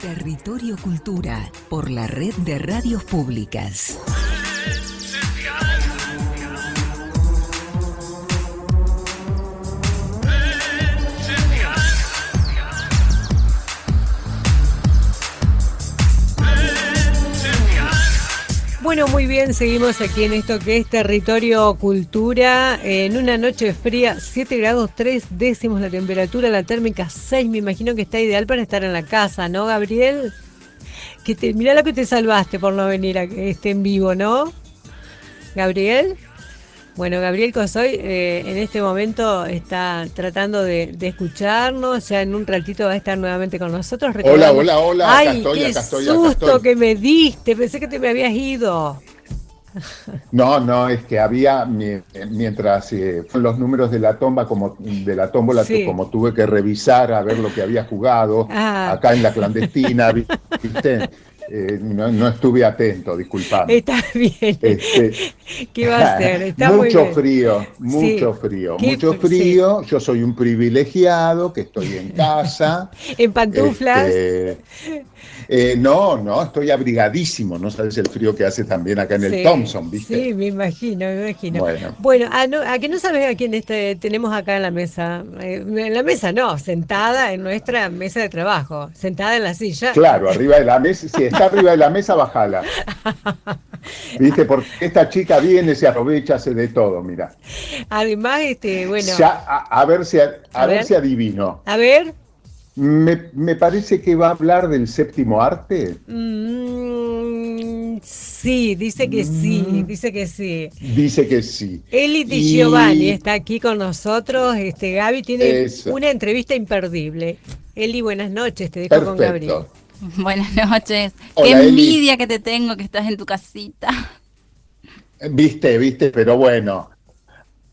Territorio Cultura por la red de radios públicas. Bueno, muy bien, seguimos aquí en esto que es Territorio Cultura. En una noche fría, 7 grados 3 décimos la temperatura, la térmica 6. Me imagino que está ideal para estar en la casa, ¿no, Gabriel? Que te, mirá lo que te salvaste por no venir a que esté en vivo, ¿no? Gabriel. Bueno, Gabriel Cosoy eh, en este momento está tratando de, escucharnos, ya en un ratito va a estar nuevamente con nosotros. Hola, hola, hola, Ay, estoy, qué susto que me diste, pensé que te me habías ido. No, no, es que había, mientras eh, los números de la tomba, como de la tómbola, como tuve que revisar a ver lo que había jugado ah. acá en la clandestina, ¿viste? Eh, no, estuve atento, disculpame. Está bien. Este, ¿Qué va a hacer? Está mucho frío, mucho frío, mucho frío. Yo soy un privilegiado que estoy en casa. en pantuflas. Este, eh, no, no, estoy abrigadísimo, no sabes el frío que hace también acá en el Thompson, ¿viste? Sí, me imagino, me imagino. Bueno, bueno a, ah, que no sabes a quién este, tenemos acá en la mesa. Eh, en la mesa no, sentada en nuestra mesa de trabajo, sentada en la silla. Claro, arriba de la mesa, si está arriba de la mesa, bajala. ¿Viste? Porque esta chica viene, se aprovecha, hace de todo, mira. Además, este, bueno. a, ver si, a, ver si adivino. A ver. Me, parece que va a hablar del séptimo arte. Mm, sí, dice que sí, mm. dice que sí. Dice que sí. Eli Di Giovanni está aquí con nosotros. Este Gaby tiene una entrevista imperdible. Eli, buenas noches, te dejo con Gabriel. Buenas noches. Qué envidia que te tengo que estás en tu casita. Viste, viste, pero bueno,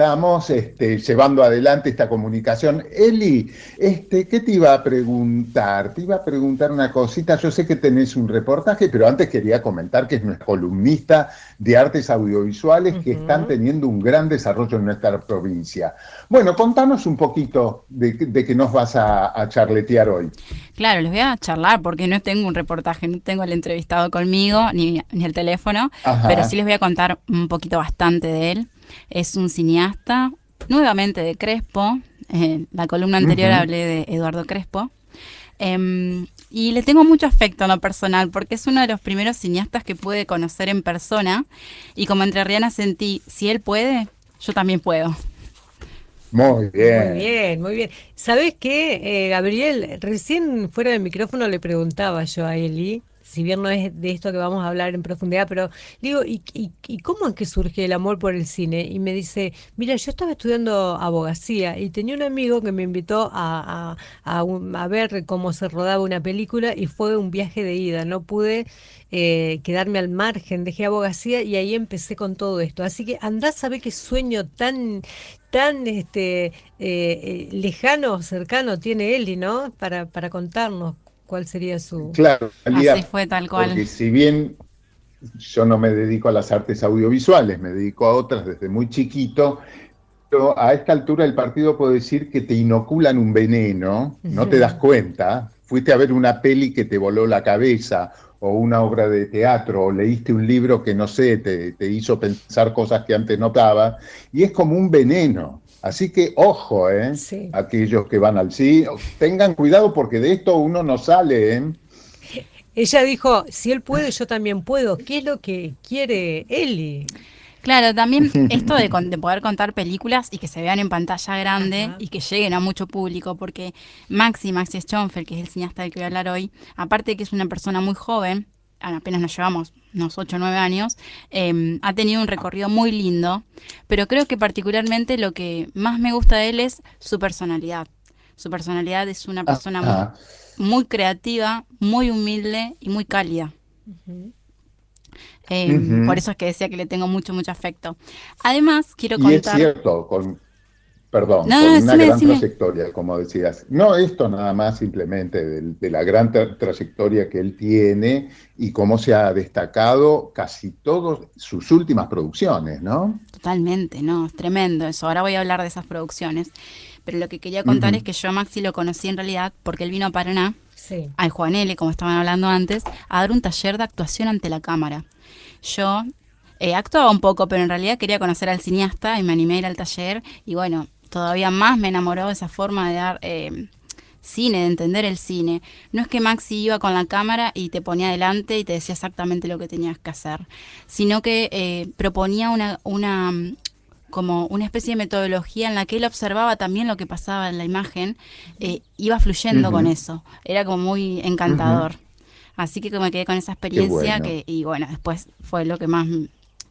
estamos este, llevando adelante esta comunicación. Eli, este, ¿qué te iba a preguntar? Te iba a preguntar una cosita. Yo sé que tenés un reportaje, pero antes quería comentar que es nuestra columnista de artes audiovisuales que están teniendo un gran desarrollo en nuestra provincia. Bueno, contanos un poquito de, qué nos vas a, charletear hoy. Claro, les voy a charlar porque no tengo un reportaje, no tengo el entrevistado conmigo ni, ni el teléfono, pero sí les voy a contar un poquito bastante de él. Es un cineasta, nuevamente de Crespo. En la columna anterior hablé de Eduardo Crespo. Em, y le tengo mucho afecto en lo personal porque es uno de los primeros cineastas que pude conocer en persona. Y como entrerriana sentí, si él puede, yo también puedo. Muy bien. Muy bien, muy bien. ¿Sabes qué, eh, Gabriel? Recién fuera del micrófono le preguntaba yo a Eli si bien no es de esto que vamos a hablar en profundidad, pero digo, ¿y, cómo es que surge el amor por el cine? Y me dice, mira, yo estaba estudiando abogacía y tenía un amigo que me invitó a, a, ver cómo se rodaba una película y fue un viaje de ida, no pude eh, quedarme al margen, dejé abogacía y ahí empecé con todo esto. Así que andás a ver qué sueño tan tan este eh, eh, lejano, cercano tiene Eli, ¿no? Para, para contarnos cuál sería su... Claro, Así fue tal cual. Porque si bien yo no me dedico a las artes audiovisuales, me dedico a otras desde muy chiquito, pero a esta altura del partido puedo decir que te inoculan un veneno, no te das cuenta, fuiste a ver una peli que te voló la cabeza o una obra de teatro, o leíste un libro que no sé, te, te hizo pensar cosas que antes no estaba, y es como un veneno. Así que ojo, ¿eh? Aquellos que van al cine, tengan cuidado porque de esto uno no sale, ¿eh? Ella dijo, si él puede, yo también puedo. ¿Qué es lo que quiere Eli? Claro, también esto de, poder contar películas y que se vean en pantalla grande y que lleguen a mucho público, porque Maxi, Maxi Schonfeld, que es el cineasta del que voy a hablar hoy, aparte de que es una persona muy joven, apenas nos llevamos unos 8 o 9 años, em, ha tenido un recorrido muy lindo, pero creo que particularmente lo que más me gusta de él es su personalidad. Su personalidad es una persona muy, creativa, muy humilde y muy cálida. Em, por eso es que decía que le tengo mucho, mucho afecto. Además, quiero contar... Y es cierto, con, Perdón, una gran trayectoria, como decías. No esto nada más simplemente de, la gran trayectoria que él tiene y cómo se ha destacado casi todas sus últimas producciones, ¿no? Totalmente, no, es tremendo eso. Ahora voy a hablar de esas producciones. Pero lo que quería contar es que yo a Maxi lo conocí en realidad porque él vino a Paraná sí. al Juanele, como estaban hablando antes, a dar un taller de actuación ante la cámara. Yo eh, actuaba un poco, pero en realidad quería conocer al cineasta y me animé a ir al taller y bueno, todavía más me enamoró esa forma de dar eh, cine, de entender el cine. No es que Maxi iba con la cámara y te ponía adelante y te decía exactamente lo que tenías que hacer, sino que eh, proponía una, una como una especie de metodología en la que él observaba también lo que pasaba en la imagen, eh, iba fluyendo con eso. Era como muy encantador. Así que me quedé con esa experiencia que, y bueno, después fue lo que más,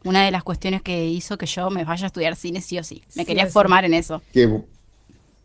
una de las cuestiones que hizo que yo me vaya a estudiar cine sí o sí. Me quería formar en eso. Qué,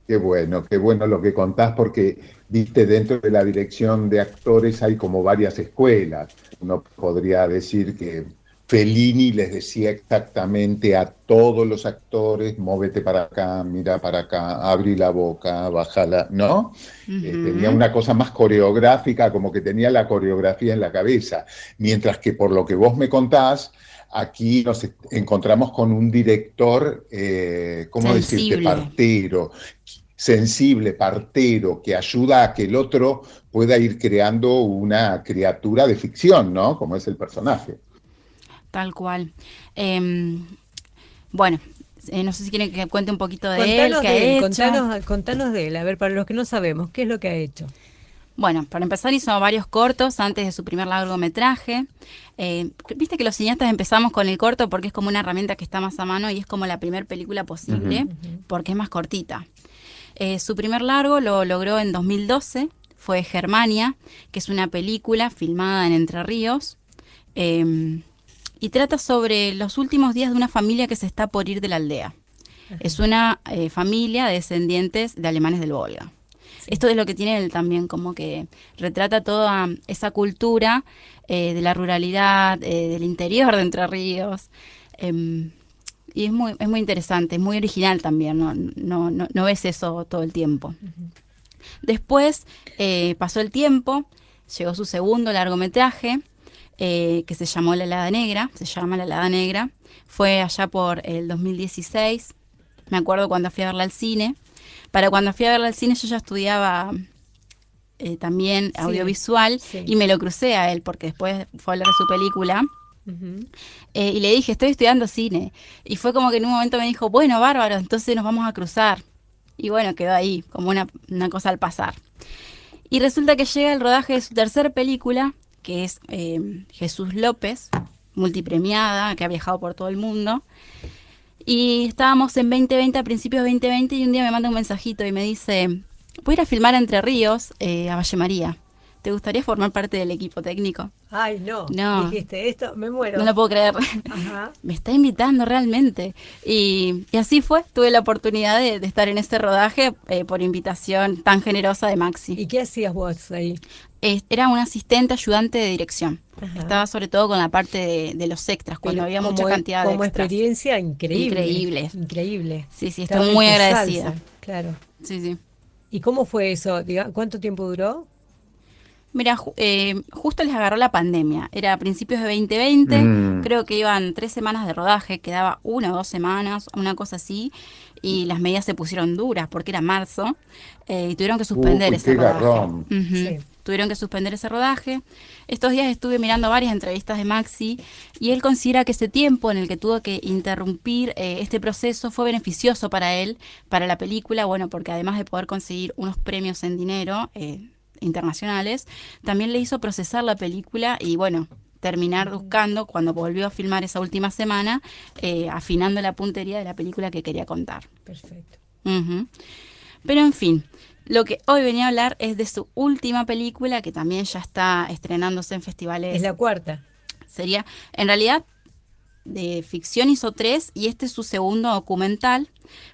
qué bueno, qué bueno lo que contás porque, viste, dentro de la dirección de actores hay como varias escuelas. Uno podría decir que Fellini les decía exactamente a todos los actores, móvete para acá, mira para acá, abrí la boca, bájala, ¿no? Eh, tenía una cosa más coreográfica, como que tenía la coreografía en la cabeza, mientras que por lo que vos me contás, aquí nos encontramos con un director, eh, ¿cómo decirte? Partero, sensible, partero, que ayuda a que el otro pueda ir creando una criatura de ficción, ¿no? Como es el personaje. Tal cual. Em, bueno, eh, no sé si quieren que cuente un poquito de él, qué Contanos, de él, a ver, para los que no sabemos, ¿qué es lo que ha hecho? Bueno, para empezar hizo varios cortos antes de su primer largometraje. Eh, Viste que los cineastas empezamos con el corto porque es como una herramienta que está más a mano y es como la primera película posible porque es más cortita. Eh, su primer largo lo logró en 2012, fue Germania, que es una película filmada en Entre Ríos. Em, y trata sobre los últimos días de una familia que se está por ir de la aldea. Es una eh, familia de descendientes de alemanes del Volga. Esto es lo que tiene él también, como que retrata toda esa cultura eh, de la ruralidad, eh, del interior de Entre Ríos. Em, y es muy, es muy interesante, es muy original también, no, no, no, ves eso todo el tiempo. Después pasó el tiempo, llegó su segundo largometraje, eh, que se llamó La Helada Negra, se llama La Helada Negra. Fue allá por el 2016. Me acuerdo cuando fui a verla al cine. Para cuando fui a verla al cine yo ya estudiaba eh, también audiovisual y me lo crucé a él porque después fue a hablar de su película. Eh, y le dije, estoy estudiando cine. Y fue como que en un momento me dijo, bueno, bárbaro, entonces nos vamos a cruzar. Y bueno, quedó ahí, como una, una cosa al pasar. Y resulta que llega el rodaje de su tercera película, que es eh, Jesús López, multipremiada, que ha viajado por todo el mundo. Y estábamos en 2020, a principios de 2020, y un día me manda un mensajito y me dice, voy a ir a filmar Entre Ríos, eh, a Valle María. ¿Te gustaría formar parte del equipo técnico? Ay, no. No. Dijiste esto, me muero. No lo puedo creer. me está invitando realmente. Y, así fue. Tuve la oportunidad de, estar en este rodaje eh, por invitación tan generosa de Maxi. ¿Y qué hacías vos ahí? Era un asistente ayudante de dirección. Estaba sobre todo con la parte de, los extras, cuando había mucha cantidad de como extras. experiencia increíble. Increíble. Increíble. Sí, sí, estoy muy agradecida. claro. Sí, sí. ¿Y cómo fue eso? ¿Cuánto tiempo duró? Mira, eh, justo les agarró la pandemia. Era a principios de 2020, mm. creo que iban tres semanas de rodaje, quedaba una o dos semanas, una cosa así, y las medidas se pusieron duras porque era marzo eh, y tuvieron que suspender ese rodaje. Tuvieron que suspender ese rodaje. Estos días estuve mirando varias entrevistas de Maxi y él considera que ese tiempo en el que tuvo que interrumpir eh, este proceso fue beneficioso para él, para la película, bueno, porque además de poder conseguir unos premios en dinero, internacionales, también le hizo procesar la película y bueno, terminar buscando, cuando volvió a filmar esa última semana, eh, afinando la puntería de la película que quería contar. Perfecto. Pero en fin, lo que hoy venía a hablar es de su última película, que también ya está estrenándose en festivales. Es la cuarta. Sería, en realidad, de ficción hizo tres y este es su segundo documental,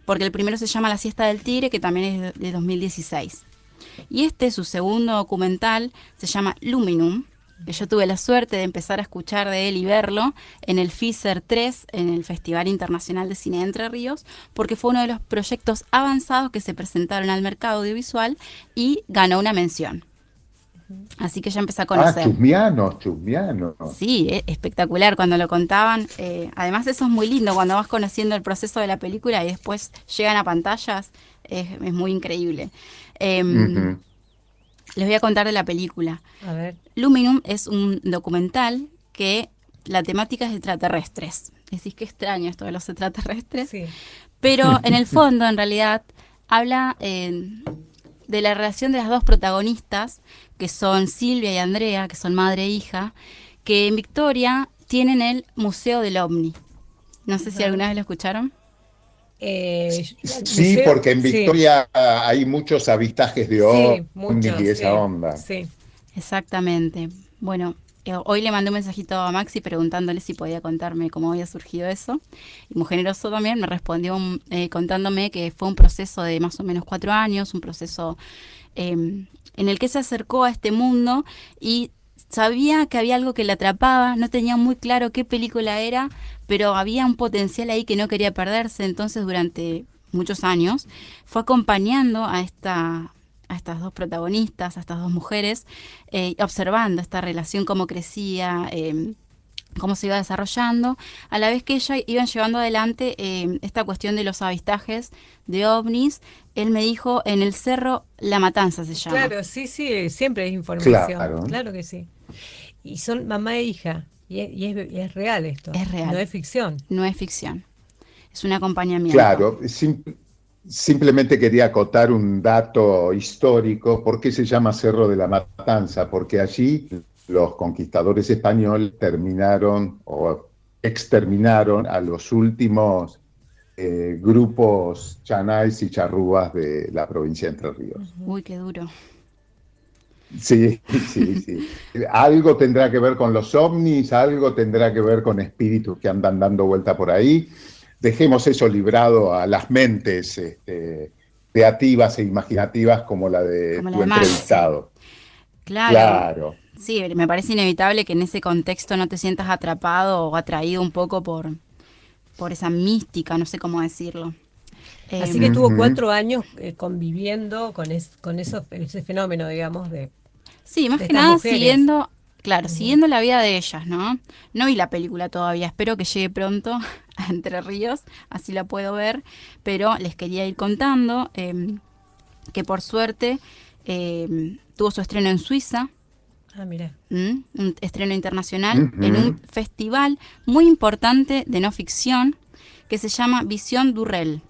porque el primero se llama La siesta del tigre, que también es de 2016. Y este, su segundo documental, se llama Luminum, que yo tuve la suerte de empezar a escuchar de él y verlo en el FISER 3, en el Festival Internacional de Cine de Entre Ríos, porque fue uno de los proyectos avanzados que se presentaron al mercado audiovisual y ganó una mención. Así que ya empecé a conocer. Ah, chusmiano, chusmiano. Sí, e, espectacular cuando lo contaban. Eh, además, eso es muy lindo cuando vas conociendo el proceso de la película y después llegan a pantallas. Es, es muy increíble. Em, Les voy a contar de la película. A ver. Luminum es un documental que la temática es extraterrestres. Decís que extraño esto de los extraterrestres. Sí. Pero en el fondo, en realidad, habla eh, de la relación de las dos protagonistas, que son Silvia y Andrea, que son madre e hija, que en Victoria tienen el Museo del OVNI. No sé si alguna vez lo escucharon. Eh, sí, museo- porque en sí, Victoria hay muchos avistajes de sí, ovnis y esa sí, onda. Sí. Exactamente. Bueno, eh, hoy le mandé un mensajito a Maxi preguntándole si podía contarme cómo había surgido eso. Y muy generoso también me respondió mm, eh, contándome que fue un proceso de más o menos cuatro años, un proceso eh, en el que se acercó a este mundo y sabía que había algo que le atrapaba, no tenía muy claro qué película era, pero había un potencial ahí que no quería perderse, entonces durante muchos años fue acompañando a esta a estas dos protagonistas, a estas dos mujeres, eh, observando esta relación, cómo crecía, eh, cómo se iba desarrollando, a la vez que ellas iban llevando adelante eh, esta cuestión de los avistajes de ovnis. Él me dijo, en el cerro La Matanza se llama. Claro, sí, sí, siempre es información. Claro. Claro que sí. Y son mamá e hija. Y es, y es- y es real esto. Es real. No es ficción. No es ficción, es un acompañamiento. Claro, sim- simplemente quería acotar un dato histórico. ¿Por qué se llama Cerro de la Matanza? Porque allí los conquistadores españoles terminaron o exterminaron a los últimos eh, grupos chanais y charrúas de la provincia de Entre Ríos. Uy, qué duro. Sí, sí, sí. Algo tendrá que ver con los ovnis, algo tendrá que ver con espíritus que andan dando vuelta por ahí. Dejemos eso librado a las mentes este, creativas e imaginativas como la de Como la tu entrevistado. Claro. Claro. Sí, me parece inevitable que en ese contexto no te sientas atrapado o atraído un poco por, por esa mística, no sé cómo decirlo. Eh, Así que estuvo cuatro años eh, conviviendo con, es- con eso, ese fenómeno, digamos, de Sí, más de que estas nada mujeres. siguiendo, claro, siguiendo la vida de ellas, ¿no? No vi la película todavía, espero que llegue pronto a Entre Ríos, así la puedo ver, pero les quería ir contando eh, que por suerte eh, tuvo su estreno en Suiza, Ah, mira. ¿m? un estreno internacional, en un festival muy importante de no ficción que se llama Visión Durrell.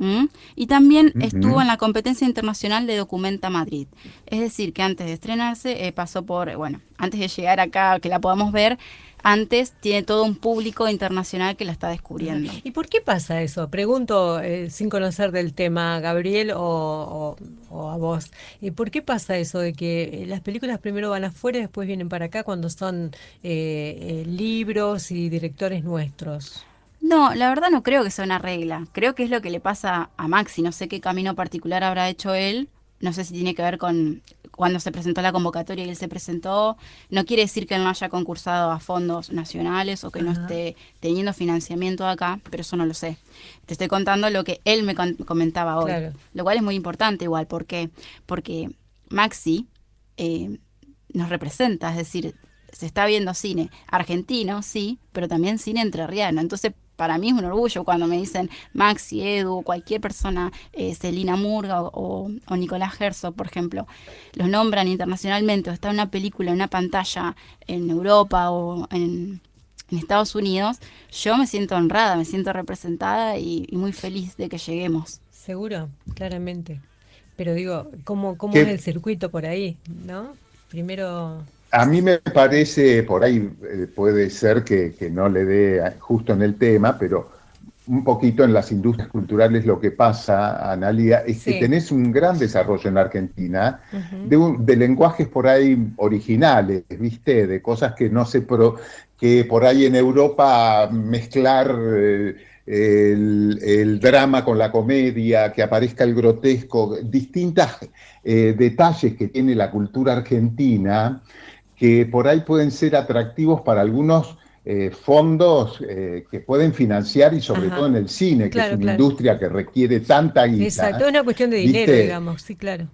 ¿M? Y también estuvo en la competencia internacional de Documenta Madrid. Es decir, que antes de estrenarse eh, pasó por, bueno, antes de llegar acá, que la podamos ver, antes tiene todo un público internacional que la está descubriendo. ¿Y por qué pasa eso? Pregunto eh, sin conocer del tema, Gabriel o, o- o a vos. ¿Y ¿Por qué pasa eso de que eh, las películas primero van afuera y después vienen para acá cuando son eh, eh, libros y directores nuestros? No, la verdad no creo que sea una regla. Creo que es lo que le pasa a Maxi. No sé qué camino particular habrá hecho él. No sé si tiene que ver con cuando se presentó la convocatoria y él se presentó. No quiere decir que no haya concursado a fondos nacionales o que no esté teniendo financiamiento acá, pero eso no lo sé. Te estoy contando lo que él me comentaba hoy. Claro. Lo cual es muy importante igual. ¿Por qué? Porque Maxi eh, nos representa, es decir, se está viendo cine argentino, sí, pero también cine entrerriano. Entonces, para mí es un orgullo cuando me dicen Maxi, Edu, cualquier persona, eh, Celina Murga o, o Nicolás Herzog, por ejemplo, los nombran internacionalmente o está en una película, en una pantalla en Europa o en, en Estados Unidos, yo me siento honrada, me siento representada y, y muy feliz de que lleguemos. Seguro, claramente. Pero digo, ¿cómo, cómo ¿Qué? es el circuito por ahí? ¿No? Primero, A mí me parece, por ahí eh, puede ser que, que no le dé justo en el tema, pero un poquito en las industrias culturales lo que pasa, Analia, es Sí. que tenés un gran desarrollo en Argentina de, un- de lenguajes por ahí originales, ¿viste? De cosas que no se pro, que por ahí en Europa mezclar eh, el, el drama con la comedia, que aparezca el grotesco, distintas eh, detalles que tiene la cultura argentina que por ahí pueden ser atractivos para algunos eh, fondos eh, que pueden financiar y sobre Ajá. todo en el cine, que Claro, es una claro. industria que requiere tanta guita. exacto, es una cuestión de dinero, ¿viste? digamos, sí, claro.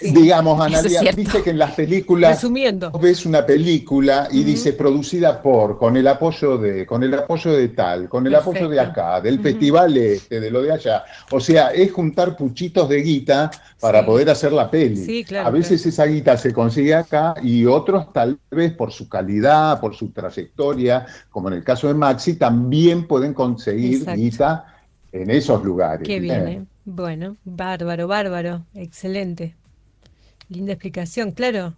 Digamos, Analia, dice que en las películas Resumiendo. ves una película y dice producida por, con el apoyo de, con el apoyo de tal, con el apoyo de acá, del festival este, de lo de allá. O sea, es juntar puchitos de guita para poder hacer la peli. a veces esa guita se consigue acá y otros tal vez por su calidad, por su trayectoria, como en el caso de Maxi, también pueden conseguir guita en esos lugares. Qué bien, ¿eh? Bueno, bárbaro, bárbaro, excelente. Linda explicación, claro.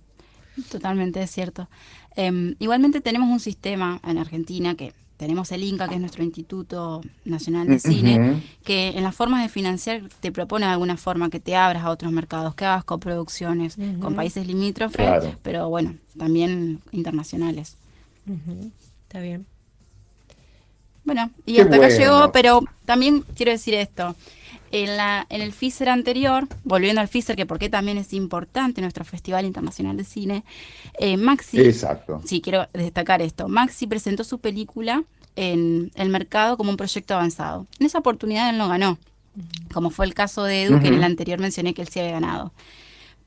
Totalmente, es cierto. Em, igualmente tenemos un sistema en Argentina que tenemos el INCA, que es nuestro Instituto Nacional de Cine, que en las formas de financiar te propone de alguna forma que te abras a otros mercados, que hagas coproducciones con países limítrofes, pero bueno, también internacionales. Está bien. Bueno, y hasta acá llegó, pero también quiero decir esto. En, la, en el FISER anterior, volviendo al FISER, que porque también es importante nuestro Festival Internacional de Cine, eh, Maxi. Exacto. Sí, quiero destacar esto. Maxi presentó su película en el mercado como un proyecto avanzado. En esa oportunidad él no ganó, como fue el caso de Edu, que en el anterior mencioné que él sí había ganado.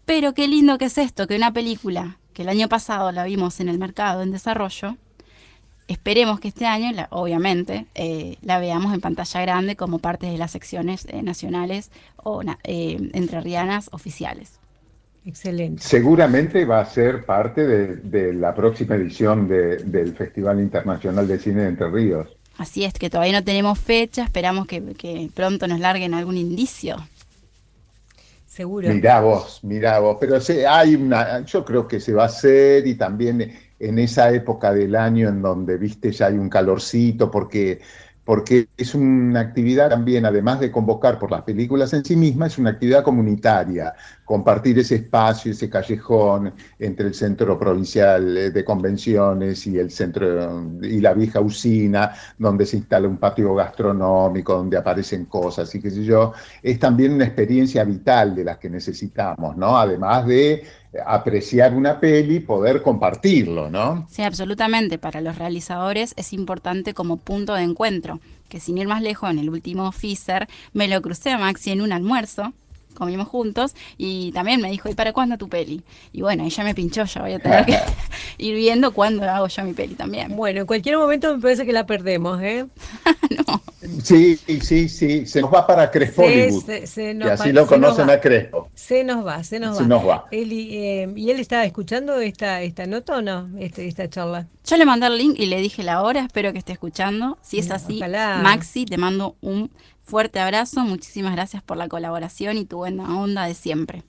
Pero qué lindo que es esto, que una película que el año pasado la vimos en el mercado en desarrollo, Esperemos que este año, obviamente, eh, la veamos en pantalla grande como parte de las secciones eh, nacionales o eh, entrerrianas oficiales. Excelente. Seguramente va a ser parte de, la próxima edición del Festival Internacional de Cine de Entre Ríos. Así es, que todavía no tenemos fecha, esperamos que, pronto nos larguen algún indicio. Seguro. Mirá vos, mirá vos, pero hay una, yo creo que se va a hacer y también en esa época del año en donde, viste, ya hay un calorcito, porque, porque es una actividad también, además de convocar por las películas en sí mismas, es una actividad comunitaria, compartir ese espacio, ese callejón entre el centro provincial de convenciones y el centro y la vieja usina, donde se instala un patio gastronómico, donde aparecen cosas y qué sé yo, es también una experiencia vital de las que necesitamos, ¿no? Además de apreciar una peli, poder compartirlo, ¿no? Sí, absolutamente. Para los realizadores es importante como punto de encuentro, que sin ir más lejos, en el último Fisher me lo crucé a Maxi en un almuerzo comimos juntos y también me dijo, ¿y para cuándo tu peli? Y bueno, ella me pinchó, ya voy a tener que ir viendo cuándo hago yo mi peli también. Bueno, en cualquier momento me parece que la perdemos, ¿eh? no. Sí, sí, sí, se nos va para Crespo. y así lo conocen a Crespo. Se nos va, se nos va. Eh, ¿Y él estaba escuchando esta, esta nota o no, este, esta charla? Yo le mandé el link y le dije la hora, espero que esté escuchando. Si es así, Maxi, te mando un fuerte abrazo, muchísimas gracias por la colaboración y tu buena onda de siempre.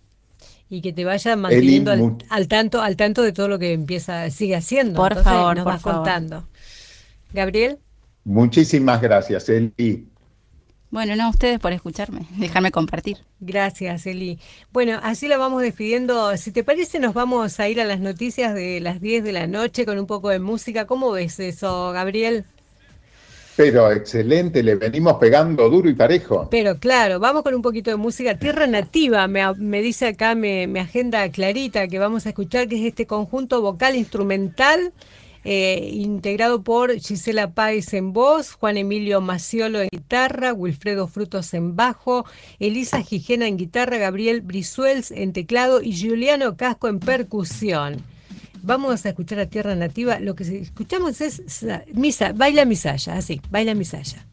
Y que te vaya manteniendo al, tanto, al tanto de todo lo que empieza, sigue haciendo. Por favor, nos vas contando. Gabriel. Muchísimas gracias, Eli. Bueno, no, a ustedes por escucharme, dejarme compartir. Gracias, Eli. Bueno, así la vamos despidiendo. Si te parece, nos vamos a ir a las noticias de las 10 de la noche con un poco de música. ¿Cómo ves eso, Gabriel? Pero excelente, le venimos pegando duro y parejo. Pero claro, vamos con un poquito de música. Tierra Nativa, me, dice acá mi, agenda clarita que vamos a escuchar, que es este conjunto vocal instrumental. Eh, integrado por Gisela Páez en voz, Juan Emilio Maciolo en guitarra, Wilfredo Frutos en bajo, Elisa Gijena en guitarra, Gabriel Brisuels en teclado y Juliano Casco en percusión. Vamos a escuchar a Tierra Nativa. Lo que escuchamos es misa, baila misaya, así, baila misaya.